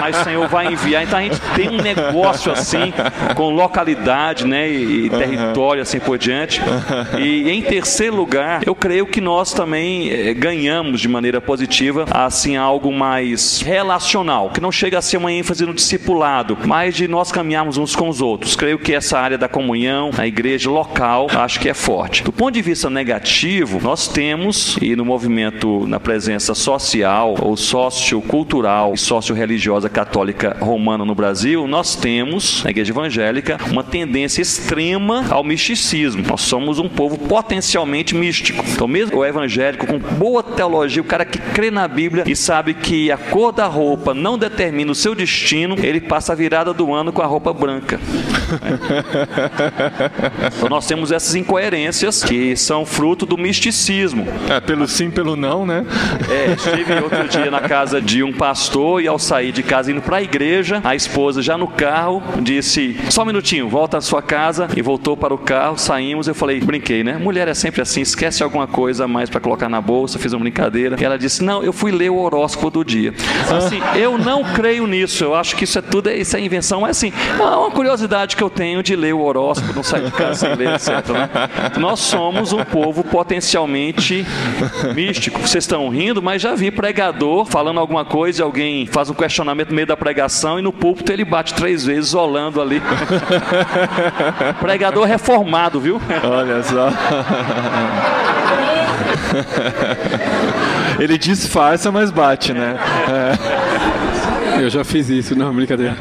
mas o Senhor vai enviar. Então, a gente tem um negócio assim, com localidade, né, e, e território, assim por diante. E em terceiro lugar, eu creio que nós também eh, ganhamos de maneira positiva, assim, algo mais relacional, que não chega a ser uma ênfase no discipulado, mas de nós caminharmos uns com os outros. Creio que essa área da comunhão, a igreja local, acho que é forte. Do ponto de vista negativo, nós temos, e no movimento, na presença social, ou sociocultural e socio-religiosa católica romana no Brasil, nós temos, na igreja evangélica, uma tendência extrema ao misticismo. Nós somos um povo potencialmente místico. Então, mesmo o evangélico com boa teologia, o cara que crê na Bíblia e sabe que a cor da roupa não determina o seu destino, ele passa a virada do ano com a roupa branca. Então nós temos essas incoerências que são fruto do misticismo. É, pelo sim, pelo não, né? É, estive outro dia na casa de um pastor e ao sair de casa indo para a igreja, a esposa já no carro disse: "Só um minutinho, volta à sua casa" e voltou para o carro, saímos, eu falei: "Brinquei, né? Mulher é sempre assim, esquece alguma coisa a mais para colocar na bolsa", fiz uma brincadeira. E ela disse: "Não, eu fui ler o horóscopo do dia". Assim, eu não creio nisso. Eu acho que isso é tudo, isso é invenção, mas assim, é uma curiosidade que eu tenho de ler o horóscopo, não sair de casa sem ler, etc. Né? Nós somos um povo potencialmente místico. Vocês estão rindo, mas já vi pregador falando alguma coisa e alguém faz um questionamento no meio da pregação e no púlpito ele bate três vezes olhando ali. pregador reformado, viu? Olha só. Ele disfarça, mas bate, né? É. Eu já fiz isso, não, brincadeira.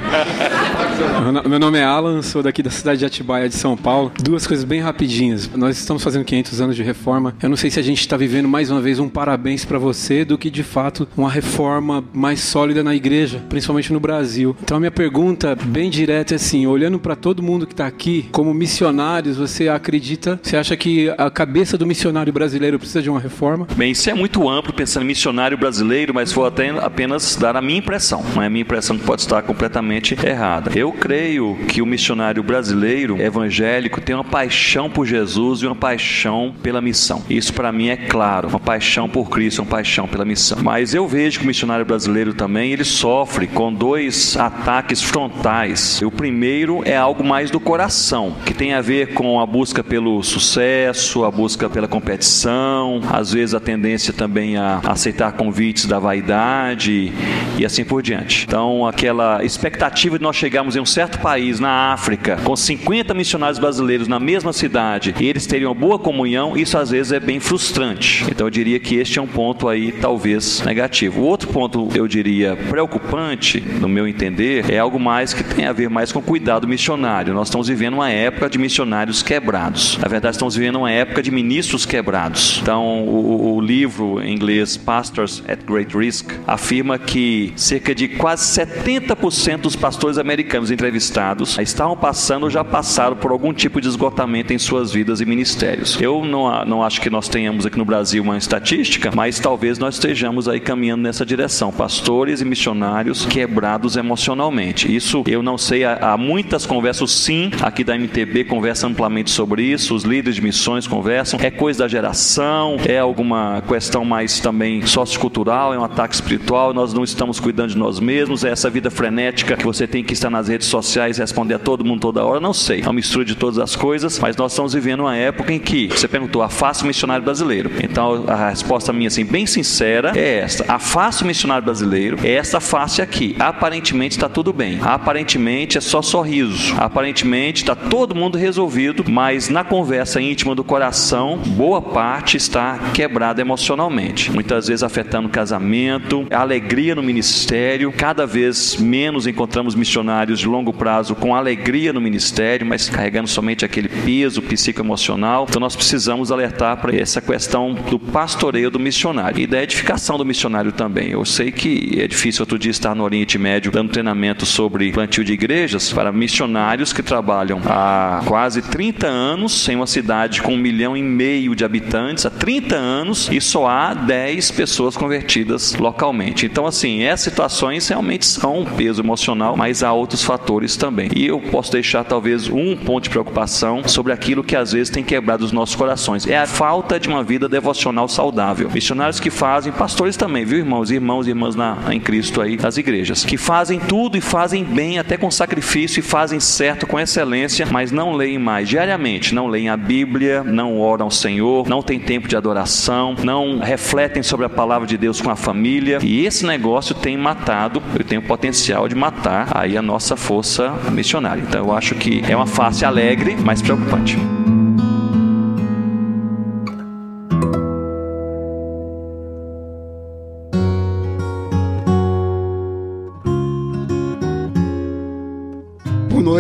Meu nome é Alan, sou daqui da cidade de Atibaia, de São Paulo. Duas coisas bem rapidinhas. Nós estamos fazendo 500 anos de reforma. Eu não sei se a gente está vivendo mais uma vez um parabéns para você do que de fato uma reforma mais sólida na igreja, principalmente no Brasil. Então a minha pergunta bem direta é assim: olhando para todo mundo que está aqui, como missionários, você acredita? Você acha que a cabeça do missionário brasileiro precisa de uma reforma? Bem, isso é muito amplo pensando em missionário brasileiro, mas vou até apenas dar a minha impressão. Não é a minha impressão pode estar completamente errada. Eu creio que o missionário brasileiro evangélico tem uma paixão por Jesus e uma paixão pela missão. Isso para mim é claro, uma paixão por Cristo, uma paixão pela missão. Mas eu vejo que o missionário brasileiro também ele sofre com dois ataques frontais. O primeiro é algo mais do coração, que tem a ver com a busca pelo sucesso, a busca pela competição, às vezes a tendência também a aceitar convites da vaidade e assim por diante. Então, aquela expectativa de nós chegarmos em um certo país na África com 50 missionários brasileiros na mesma cidade e eles terem uma boa comunhão, isso às vezes é bem frustrante. Então eu diria que este é um ponto aí talvez negativo. O outro ponto eu diria preocupante, no meu entender, é algo mais que tem a ver mais com cuidado missionário. Nós estamos vivendo uma época de missionários quebrados. Na verdade, estamos vivendo uma época de ministros quebrados. Então, o, o livro em inglês Pastors at Great Risk afirma que cerca de quase 70% dos pastores americanos tivemos entrevistados estavam passando ou já passaram por algum tipo de esgotamento em suas vidas e ministérios. Eu não, não acho que nós tenhamos aqui no Brasil uma estatística, mas talvez nós estejamos aí caminhando nessa direção. Pastores e missionários quebrados emocionalmente. Isso eu não sei, há, há muitas conversas, sim, aqui da MTB conversa amplamente sobre isso, os líderes de missões conversam. É coisa da geração, é alguma questão mais também sociocultural, é um ataque espiritual, nós não estamos cuidando de nós mesmos, é essa vida frenética que você tem que estar nas redes sociais responder a todo mundo toda hora, não sei. É uma mistura de todas as coisas, mas nós estamos vivendo uma época em que você perguntou, afaste o missionário brasileiro. Então a resposta minha, assim, bem sincera, é esta: afaste o missionário brasileiro, é essa face aqui. Aparentemente está tudo bem, aparentemente é só sorriso, aparentemente está todo mundo resolvido, mas na conversa íntima do coração, boa parte está quebrada emocionalmente. Muitas vezes afetando o casamento, a alegria no ministério, cada vez menos encontramos missionários de longo prazo com alegria no ministério, mas carregando somente aquele peso psicoemocional. Então nós precisamos alertar para essa questão do pastoreio do missionário e da edificação do missionário também. Eu sei que é difícil outro dia estar no Oriente Médio dando treinamento sobre plantio de igrejas para missionários que trabalham há quase 30 anos em uma cidade com um milhão e meio de habitantes, há 30 anos, e só há 10 pessoas convertidas localmente. Então, assim, essas situações realmente são um peso emocional, mas há outros fatores também. E eu posso deixar talvez um ponto de preocupação sobre aquilo que às vezes tem quebrado os nossos corações. É a falta de uma vida devocional saudável. Missionários que fazem, pastores também, viu, irmãos? Irmãos e irmãs na, em Cristo aí, das igrejas, que fazem tudo e fazem bem, até com sacrifício, e fazem certo, com excelência, mas não leem mais diariamente, não leem a Bíblia, não oram ao Senhor, não tem tempo de adoração, não refletem sobre a palavra de Deus com a família. E esse negócio tem matado, eu tenho potencial de matar aí a nossa força missionária. Então eu acho que é uma face alegre, mas preocupante.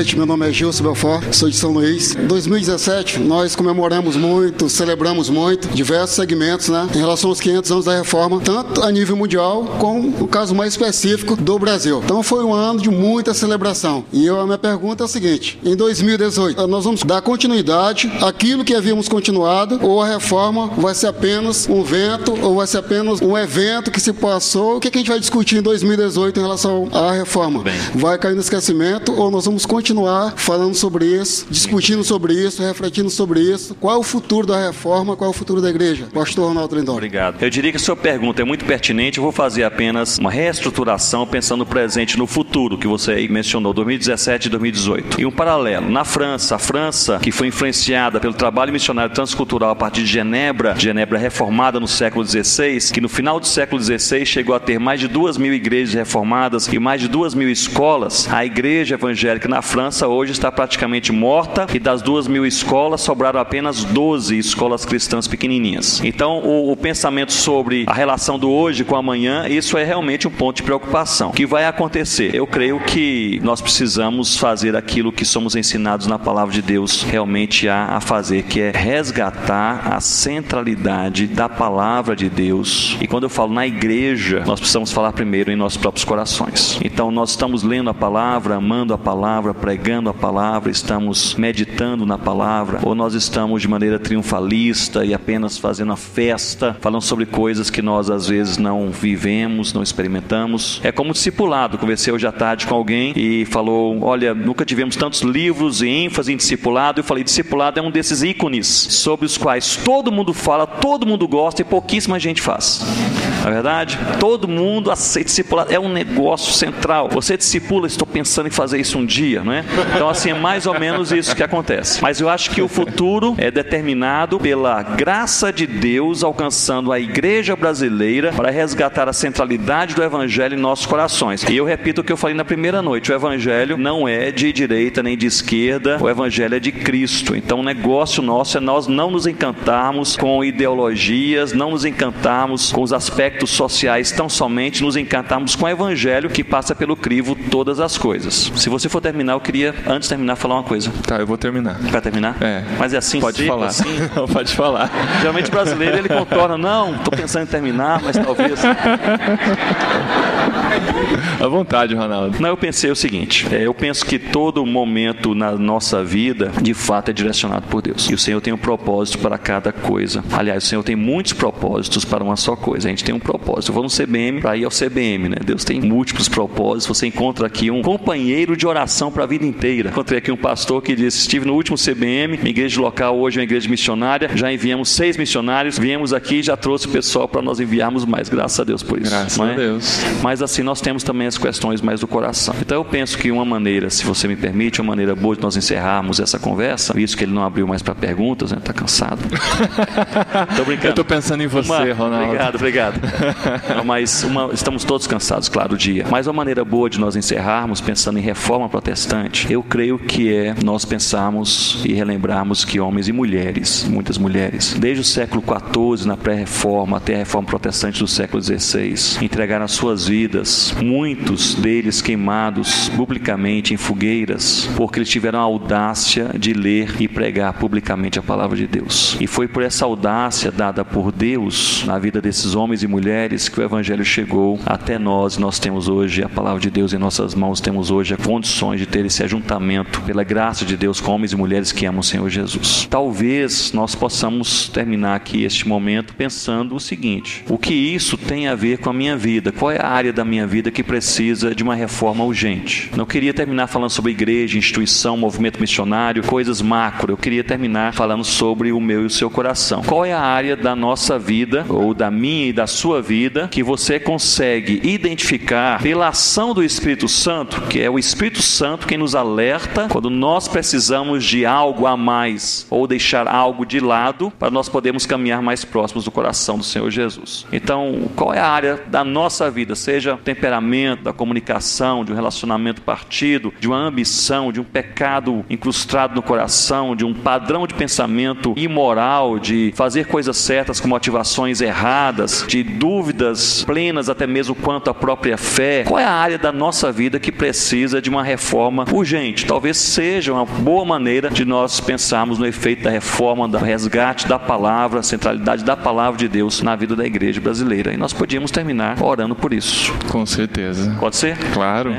Noite, meu nome é Gilson Belfort, sou de São Luís. Em 2017, nós comemoramos muito, celebramos muito, diversos segmentos, né, em relação aos 500 anos da reforma, tanto a nível mundial, como no caso mais específico do Brasil. Então foi um ano de muita celebração. E eu, a minha pergunta é a seguinte: em 2018, nós vamos dar continuidade àquilo que havíamos continuado, ou a reforma vai ser apenas um vento, ou vai ser apenas um evento que se passou? O que, é que a gente vai discutir em 2018 em relação à reforma? Bem. Vai cair no esquecimento, ou nós vamos continuar falando sobre isso, discutindo sobre isso, refletindo sobre isso. Qual é o futuro da reforma? Qual é o futuro da igreja? Pastor Ronaldo Lindon. Obrigado. Eu diria que a sua pergunta é muito pertinente. Eu vou fazer apenas uma reestruturação pensando no presente no futuro, que você aí mencionou, 2017 e 2018. E um paralelo. Na França, a França, que foi influenciada pelo trabalho missionário transcultural a partir de Genebra, Genebra reformada no século XVI, que no final do século XVI chegou a ter mais de duas mil igrejas reformadas e mais de duas mil escolas, a igreja evangélica na França hoje está praticamente morta e das duas mil escolas sobraram apenas 12 escolas cristãs pequenininhas. Então, o, o pensamento sobre a relação do hoje com o amanhã, isso é realmente um ponto de preocupação. O que vai acontecer? Eu creio que nós precisamos fazer aquilo que somos ensinados na palavra de Deus realmente a, a fazer, que é resgatar a centralidade da palavra de Deus. E quando eu falo na igreja, nós precisamos falar primeiro em nossos próprios corações. Então, nós estamos lendo a palavra, amando a palavra, pregando a palavra, estamos meditando na palavra, ou nós estamos de maneira triunfalista e apenas fazendo a festa, falando sobre coisas que nós às vezes não vivemos, não experimentamos. É como discipulado. Conversei hoje à tarde com alguém e falou: Olha, nunca tivemos tantos livros e ênfase em discipulado. Eu falei: Discipulado é um desses ícones sobre os quais todo mundo fala, todo mundo gosta e pouquíssima gente faz. Não é verdade? Todo mundo aceita discipulado. É um negócio central. Você discipula, estou pensando em fazer isso um dia, não é? Então, assim, é mais ou menos isso que acontece. Mas eu acho que o futuro é determinado pela graça de Deus alcançando a igreja brasileira para resgatar a centralidade do evangelho em nossos corações. E eu repito o que eu falei na primeira noite: o evangelho não é de direita nem de esquerda, o evangelho é de Cristo. Então, o negócio nosso é nós não nos encantarmos com ideologias, não nos encantarmos com os aspectos sociais, tão somente nos encantarmos com o evangelho que passa pelo crivo todas as coisas. Se você for terminar, queria, antes de terminar, falar uma coisa. Tá, eu vou terminar. Vai terminar? É. Mas é assim, Pode seco, falar. assim? Não, pode falar. Geralmente o brasileiro ele contorna, não, estou pensando em terminar, mas talvez. À vontade, Ronaldo. Não, eu pensei o seguinte: é, eu penso que todo momento na nossa vida, de fato, é direcionado por Deus. E o Senhor tem um propósito para cada coisa. Aliás, o Senhor tem muitos propósitos para uma só coisa. A gente tem um propósito. Eu vou no CBM para ir ao CBM, né? Deus tem múltiplos propósitos. Você encontra aqui um companheiro de oração para a vida inteira. Encontrei aqui um pastor que disse: estive no último CBM, minha igreja local hoje é uma igreja missionária. Já enviamos seis missionários. Viemos aqui e já trouxe o pessoal para nós enviarmos mais. Graças a Deus por isso. Graças não a é? Deus. Mas assim, nós temos também as questões mais do coração. Então eu penso que uma maneira, se você me permite, uma maneira boa de nós encerrarmos essa conversa, visto que ele não abriu mais para perguntas, né? Tá cansado. tô brincando. Eu tô pensando em você, Uma- Ronaldo. Obrigado, obrigado. Não, mas uma- estamos todos cansados, claro, do dia. Mas uma maneira boa de nós encerrarmos pensando em reforma protestante, eu creio que é nós pensarmos e relembrarmos que homens e mulheres, muitas mulheres, desde o século XIV, na pré-reforma, até a reforma protestante do século XVI, entregaram as suas vidas, deles queimados publicamente em fogueiras, porque eles tiveram a audácia de ler e pregar publicamente a palavra de Deus. E foi por essa audácia dada por Deus na vida desses homens e mulheres que o evangelho chegou até nós. Nós temos hoje a palavra de Deus em nossas mãos, temos hoje condições de ter esse ajuntamento pela graça de Deus com homens e mulheres que amam o Senhor Jesus. Talvez nós possamos terminar aqui este momento pensando o seguinte: o que isso tem a ver com a minha vida? Qual é a área da minha vida que precisa de uma reforma urgente? Não queria terminar falando sobre igreja, instituição, movimento missionário, coisas macro. Eu queria terminar falando sobre o meu e o seu coração. Qual é a área da nossa vida, ou da minha e da sua vida, que você consegue identificar pela ação do Espírito Santo, que é o Espírito Santo quem nos alerta quando nós precisamos de algo a mais ou deixar algo de lado para nós podermos caminhar mais próximos do coração do Senhor Jesus. Então, qual é a área da nossa vida, seja temperamento, da comunicação, de um relacionamento partido, de uma ambição, de um pecado incrustado no coração, de um padrão de pensamento imoral, de fazer coisas certas com motivações erradas, de dúvidas plenas até mesmo quanto à própria fé. Qual é a área da nossa vida que precisa de uma reforma urgente? Talvez seja uma boa maneira de nós pensarmos no efeito da reforma, do resgate da palavra, a centralidade da palavra de Deus na vida da igreja brasileira. E nós podíamos terminar orando por isso. Com certeza. Pode ser? Claro.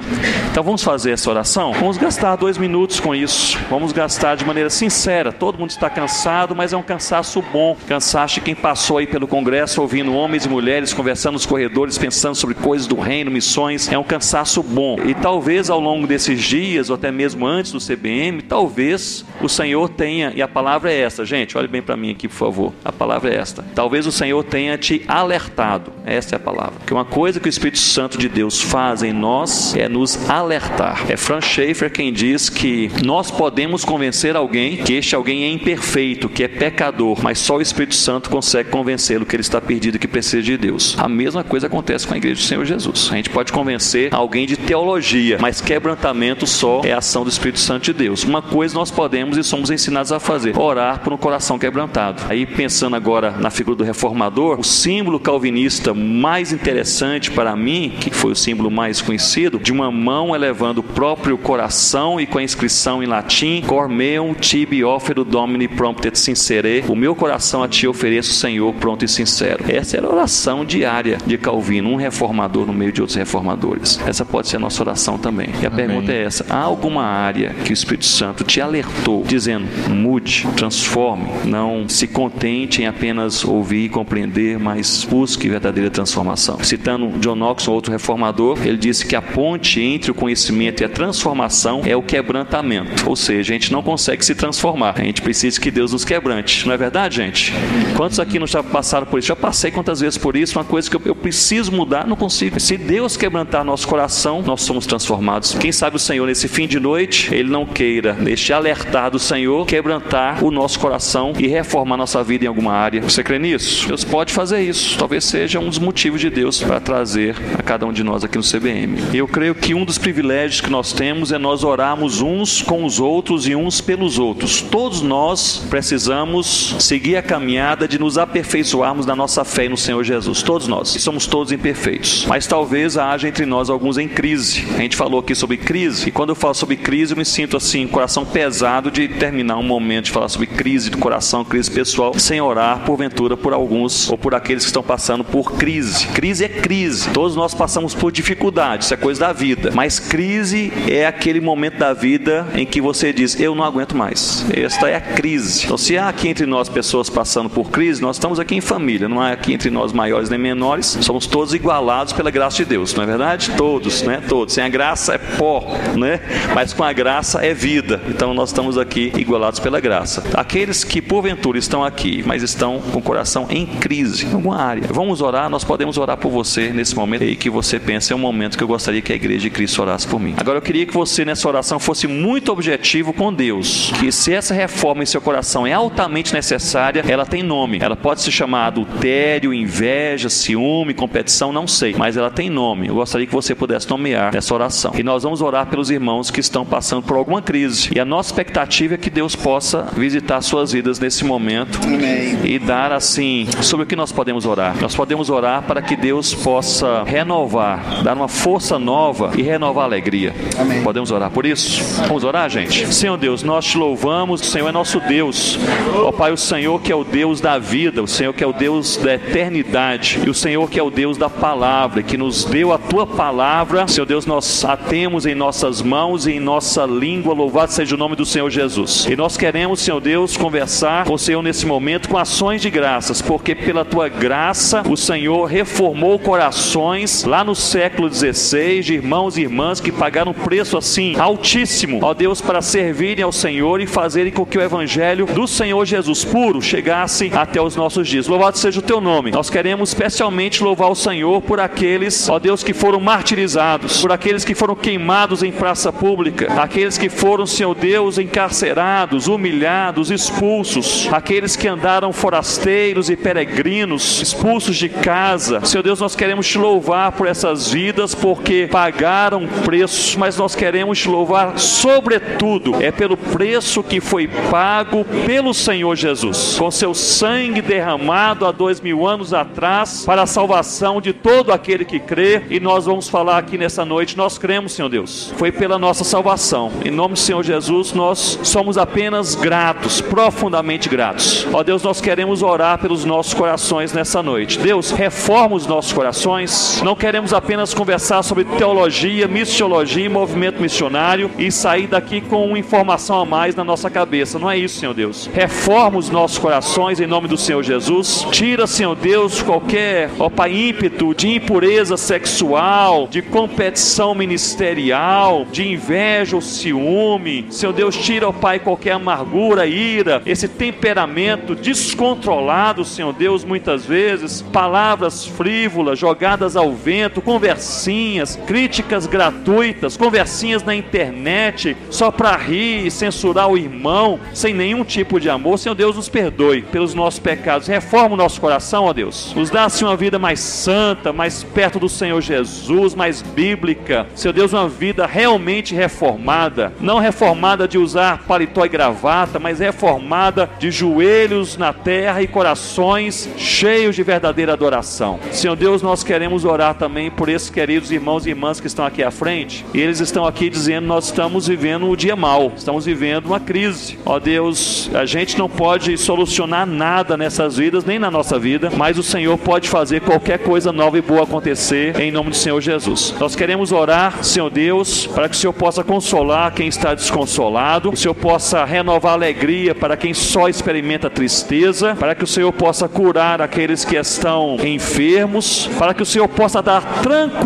Então vamos fazer essa oração? Vamos gastar dois minutos com isso. Vamos gastar de maneira sincera. Todo mundo está cansado, mas é um cansaço bom. Cansaço de quem passou aí pelo Congresso ouvindo homens e mulheres conversando nos corredores, pensando sobre coisas do reino, missões. É um cansaço bom. E talvez ao longo desses dias, ou até mesmo antes do CBM, talvez o Senhor tenha, e a palavra é esta, gente, olhe bem para mim aqui, por favor. A palavra é esta. Talvez o Senhor tenha te alertado. Essa é a palavra. Que uma coisa que o Espírito Santo de Deus faz em nós é nos alertar. É Frank Schaeffer quem diz que nós podemos convencer alguém que este alguém é imperfeito, que é pecador, mas só o Espírito Santo consegue convencê-lo que ele está perdido e que precisa de Deus. A mesma coisa acontece com a igreja do Senhor Jesus. A gente pode convencer alguém de teologia, mas quebrantamento só é ação do Espírito Santo de Deus. Uma coisa nós podemos e somos ensinados a fazer: orar por um coração quebrantado. Aí pensando agora na figura do reformador, o símbolo calvinista mais interessante para mim, que foi o símbolo mais conhecido, de uma mão elevando o próprio coração e com a inscrição em latim: Cor meum tibi ofero domini promptet sincere. O meu coração a ti ofereço, Senhor, pronto e sincero. Essa era a oração diária de Calvino, um reformador no meio de outros reformadores. Essa pode ser a nossa oração também. E a pergunta é essa: há alguma área que o Espírito Santo te alertou, dizendo, mude, transforme, não se contente em apenas ouvir e compreender, mas busque verdadeira transformação. Citando John Knox, um outro reformador, ele disse que a ponte entre o conhecimento e a transformação é o quebrantamento. Ou seja, a gente não consegue se transformar. A gente precisa que Deus nos quebrante. Não é verdade, gente? Quantos aqui não já passaram por isso? Já passei quantas vezes por isso? Uma coisa que eu, eu preciso mudar, não consigo. Se Deus quebrantar nosso coração, nós somos transformados. Quem sabe o Senhor, nesse fim de noite, Ele não queira, neste alertar do Senhor, quebrantar o nosso coração e reformar nossa vida em alguma área. Você crê nisso? Deus pode fazer isso. Talvez seja um dos motivos de Deus para trazer a cada um de nós aqui no CBM. Eu creio que um dos privilégios que nós temos é nós orarmos uns com os outros e uns pelos outros. Todos nós precisamos seguir a caminhada de nos aperfeiçoarmos na nossa fé no Senhor Jesus. Todos nós. E somos todos imperfeitos. Mas talvez haja entre nós alguns em crise. A gente falou aqui sobre crise. E quando eu falo sobre crise, eu me sinto assim, coração pesado de terminar um momento de falar sobre crise do coração, crise pessoal, sem orar, porventura, por alguns ou por aqueles que estão passando por crise. Crise é crise. Todos nós passamos por dificuldades, isso é coisa da vida. Mas crise é aquele momento da vida em que você diz: Eu não aguento mais. Esta é a crise. Então, se há aqui entre nós pessoas passando por crise, nós estamos aqui em família, não há aqui entre nós maiores nem menores, somos todos igualados pela graça de Deus, não é verdade? Todos, né? Todos. Sem a graça é pó, né? Mas com a graça é vida. Então, nós estamos aqui igualados pela graça. Aqueles que porventura estão aqui, mas estão com o coração em crise, em alguma área, vamos orar, nós podemos orar por você nesse momento e que você pense, é um momento que eu gostaria que a igreja de Cristo orasse por mim. Agora, eu queria que você nessa oração fosse muito objetivo com Deus, que se essa reforma em seu coração é altamente necessária, ela tem nome. Ela pode se chamar adultério, inveja, ciúme, competição, não sei, mas ela tem nome. Eu gostaria que você pudesse nomear essa oração. E nós vamos orar pelos irmãos que estão passando por alguma crise. E a nossa expectativa é que Deus possa visitar suas vidas nesse momento Amém. e dar assim sobre o que nós podemos orar. Nós podemos orar para que Deus possa renovar, dar uma força nova e renovar a alegria. Amém. Podemos orar por isso? Vamos orar, gente? Senhor Deus, nós te louvamos, o Senhor é nosso Deus. Ó Pai, o Senhor que é o Deus da vida, o Senhor que é o Deus da eternidade e o Senhor que é o Deus da palavra, que nos deu a tua palavra. Senhor Deus, nós a temos em nossas mãos e em nossa língua. Louvado seja o nome do Senhor Jesus. E nós queremos, Senhor Deus, conversar com o Senhor nesse momento com ações de graças, porque pela tua graça o Senhor reformou corações lá no século XVI de irmãos e irmãs que pagaram um preço assim altíssimo, ó Deus, para servirem ao Senhor e fazerem com que o evangelho do Senhor Jesus puro chegasse até os nossos dias. Louvado seja o teu nome. Nós queremos especialmente louvar o Senhor por aqueles, ó Deus, que foram martirizados, por aqueles que foram queimados em praça pública, aqueles que foram, Senhor Deus, encarcerados, humilhados, expulsos, aqueles que andaram forasteiros e peregrinos, expulsos de casa. Senhor Deus, nós queremos te louvar por essas vidas, porque pagaram preço, mas nós queremos te louvar sobretudo, é pelo preço que foi pago pelo Senhor Jesus, com seu sangue derramado há dois mil anos atrás, para a salvação de todo aquele que crê, e nós vamos falar aqui nessa noite, nós cremos, Senhor Deus, foi pela nossa salvação. Em nome do Senhor Jesus, nós somos apenas gratos, profundamente gratos. Ó Deus, nós queremos orar pelos nossos corações nessa noite. Deus, reforma os nossos corações. Não queremos apenas conversar sobre teologia, missiologia e movimento missionário e sair daqui com informação a mais na nossa cabeça. Não é isso, Senhor Deus. Reforma os nossos corações em nome do Senhor Jesus. Tira, Senhor Deus, qualquer, ó Pai, ímpeto de impureza sexual, de competição ministerial, de inveja ou ciúme. Senhor Deus, tira, ó Pai, qualquer amargura, ira, esse temperamento descontrolado, Senhor Deus, muitas vezes, palavras frívolas jogadas ao vento, conversinhas, críticas gratuitas, conversinhas na internet só para rir e censurar o irmão, sem nenhum tipo de amor. Senhor Deus, nos perdoe pelos nossos pecados. Reforma o nosso coração, ó Deus. Nos dá assim uma vida mais santa, mais perto do Senhor Jesus, mais bíblica. Senhor Deus, uma vida realmente reformada, não reformada de usar paletó e gravata, mas reformada de joelhos na terra e corações cheios de verdadeira adoração. Senhor Deus, nós queremos orar também por esses queridos irmãos e irmãs que estão aqui à frente. E eles estão aqui dizendo: nós estamos vivendo o dia mal, estamos vivendo uma crise. Ó Deus, a gente não pode solucionar nada nessas vidas, nem na nossa vida, mas o Senhor pode fazer qualquer coisa nova e boa acontecer em nome do Senhor Jesus. Nós queremos orar, Senhor Deus, para que o Senhor possa consolar quem está desconsolado, o Senhor possa renovar a alegria para quem só experimenta tristeza, para que o Senhor possa curar aqueles que estão enfermos, para que o Senhor possa dar tranquilidade.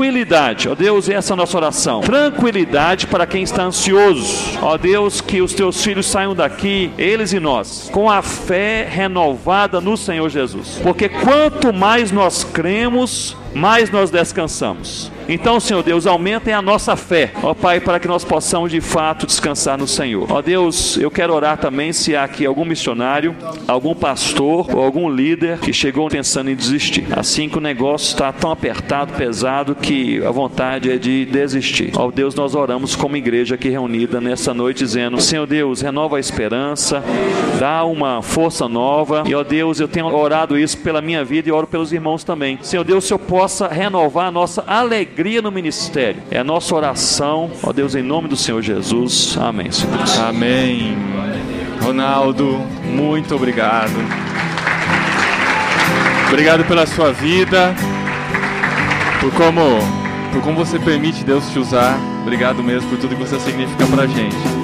Ó Deus, essa é a nossa oração. Tranquilidade para quem está ansioso. Ó Deus, que os teus filhos saiam daqui, eles e nós, com a fé renovada no Senhor Jesus. Porque quanto mais nós cremos, mais nós descansamos. Então, Senhor Deus, aumentem a nossa fé, ó Pai, para que nós possamos de fato descansar no Senhor. Ó Deus, eu quero orar também se há aqui algum missionário, algum pastor ou algum líder que chegou pensando em desistir. Assim que o negócio está tão apertado, pesado, que a vontade é de desistir. Ó Deus, nós oramos como igreja aqui reunida nessa noite, dizendo: Senhor Deus, renova a esperança, dá uma força nova. E ó Deus, eu tenho orado isso pela minha vida e oro pelos irmãos também. Senhor Deus, se eu possa renovar a nossa alegria no ministério. É a nossa oração, ó Deus, em nome do Senhor Jesus. Amém. Senhor. Amém. Ronaldo, muito obrigado. Obrigado pela sua vida, por como por como você permite Deus te usar. Obrigado mesmo por tudo que você significa pra gente.